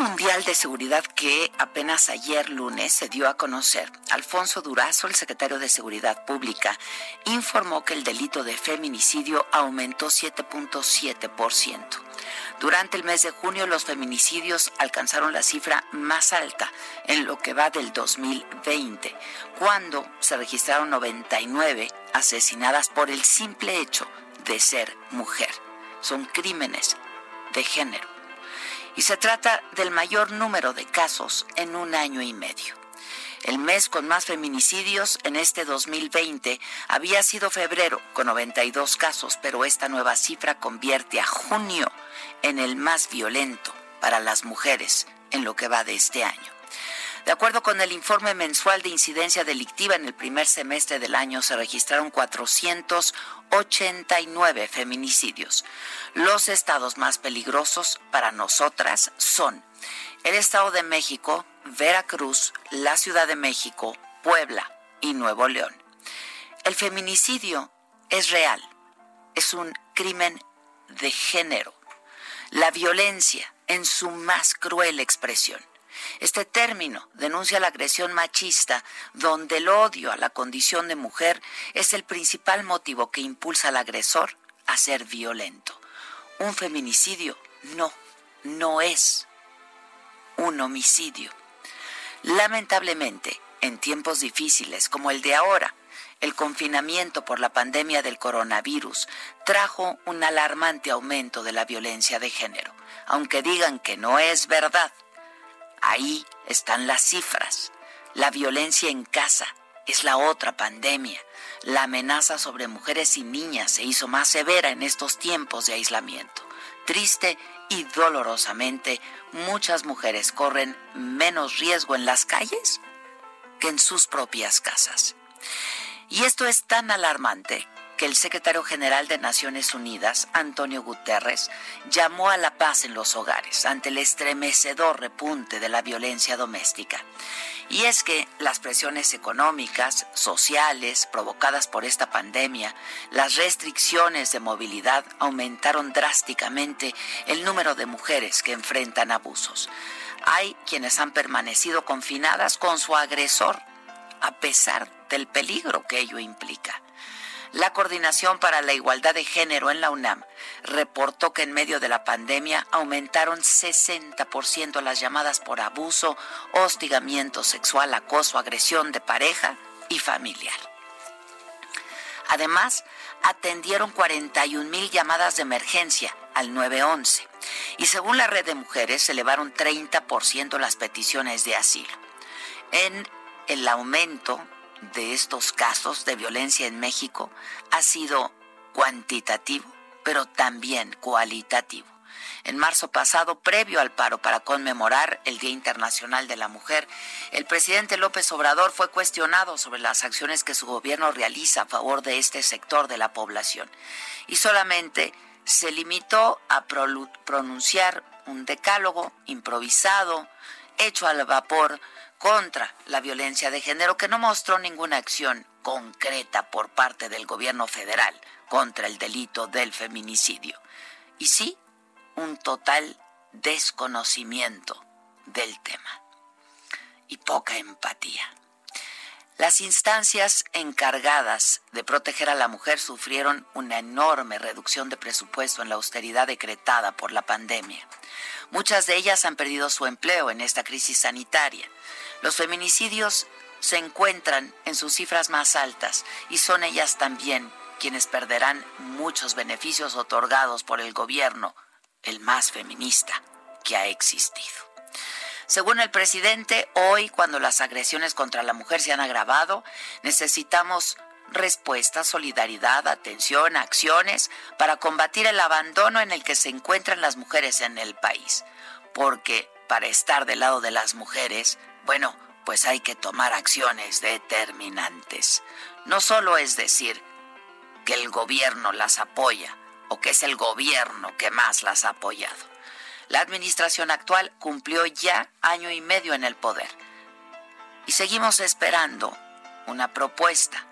Mundial de seguridad que apenas ayer lunes se dio a conocer, Alfonso Durazo, el secretario de Seguridad Pública, informó que el delito de feminicidio aumentó 7.7%. Durante el mes de junio los feminicidios alcanzaron la cifra más alta en lo que va del 2020, cuando se registraron 99 asesinadas por el simple hecho de ser mujer. Son crímenes de género y se trata del mayor número de casos en un año y medio. El mes con más feminicidios en este 2020 había sido febrero con 92 casos, pero esta nueva cifra convierte a junio en el más violento para las mujeres en lo que va de este año. De acuerdo con el informe mensual de incidencia delictiva en el primer semestre del año se registraron 489 feminicidios. Los estados más peligrosos para nosotras son el Estado de México, Veracruz, la Ciudad de México, Puebla y Nuevo León. El feminicidio es real, es un crimen de género. La violencia en su más cruel expresión. Este término denuncia la agresión machista, donde el odio a la condición de mujer es el principal motivo que impulsa al agresor a ser violento. Un feminicidio no, no es un homicidio. Lamentablemente, en tiempos difíciles como el de ahora, el confinamiento por la pandemia del coronavirus trajo un alarmante aumento de la violencia de género. Aunque digan que no es verdad, Ahí están las cifras. La violencia en casa es la otra pandemia. La amenaza sobre mujeres y niñas se hizo más severa en estos tiempos de aislamiento. Triste y dolorosamente, muchas mujeres corren menos riesgo en las calles que en sus propias casas. Y esto es tan alarmante que el secretario general de Naciones Unidas, Antonio Guterres, llamó a la paz en los hogares ante el estremecedor repunte de la violencia doméstica. Y es que las presiones económicas, sociales, provocadas por esta pandemia, las restricciones de movilidad aumentaron drásticamente el número de mujeres que enfrentan abusos. Hay quienes han permanecido confinadas con su agresor, a pesar del peligro que ello implica. La Coordinación para la Igualdad de Género en la UNAM reportó que en medio de la pandemia aumentaron 60% las llamadas por abuso, hostigamiento sexual, acoso, agresión de pareja y familiar. Además, atendieron 41 mil llamadas de emergencia al 911 y según la red de mujeres se elevaron 30% las peticiones de asilo. En el aumento de estos casos de violencia en México ha sido cuantitativo, pero también cualitativo. En marzo pasado, previo al paro para conmemorar el Día Internacional de la Mujer, el presidente López Obrador fue cuestionado sobre las acciones que su gobierno realiza a favor de este sector de la población y solamente se limitó a pronunciar un decálogo improvisado, hecho al vapor, contra la violencia de género que no mostró ninguna acción concreta por parte del gobierno federal contra el delito del feminicidio. Y sí, un total desconocimiento del tema y poca empatía. Las instancias encargadas de proteger a la mujer sufrieron una enorme reducción de presupuesto en la austeridad decretada por la pandemia. Muchas de ellas han perdido su empleo en esta crisis sanitaria. Los feminicidios se encuentran en sus cifras más altas y son ellas también quienes perderán muchos beneficios otorgados por el gobierno, el más feminista que ha existido. Según el presidente, hoy cuando las agresiones contra la mujer se han agravado, necesitamos respuesta, solidaridad, atención, acciones para combatir el abandono en el que se encuentran las mujeres en el país. Porque para estar del lado de las mujeres, bueno, pues hay que tomar acciones determinantes. No solo es decir que el gobierno las apoya o que es el gobierno que más las ha apoyado. La administración actual cumplió ya año y medio en el poder. Y seguimos esperando una propuesta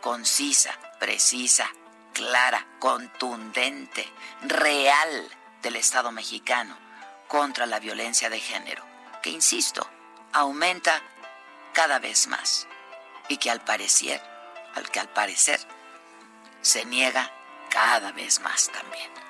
concisa, precisa, clara, contundente, real del Estado mexicano contra la violencia de género, que, insisto, aumenta cada vez más y que al parecer, al que al parecer se niega cada vez más también.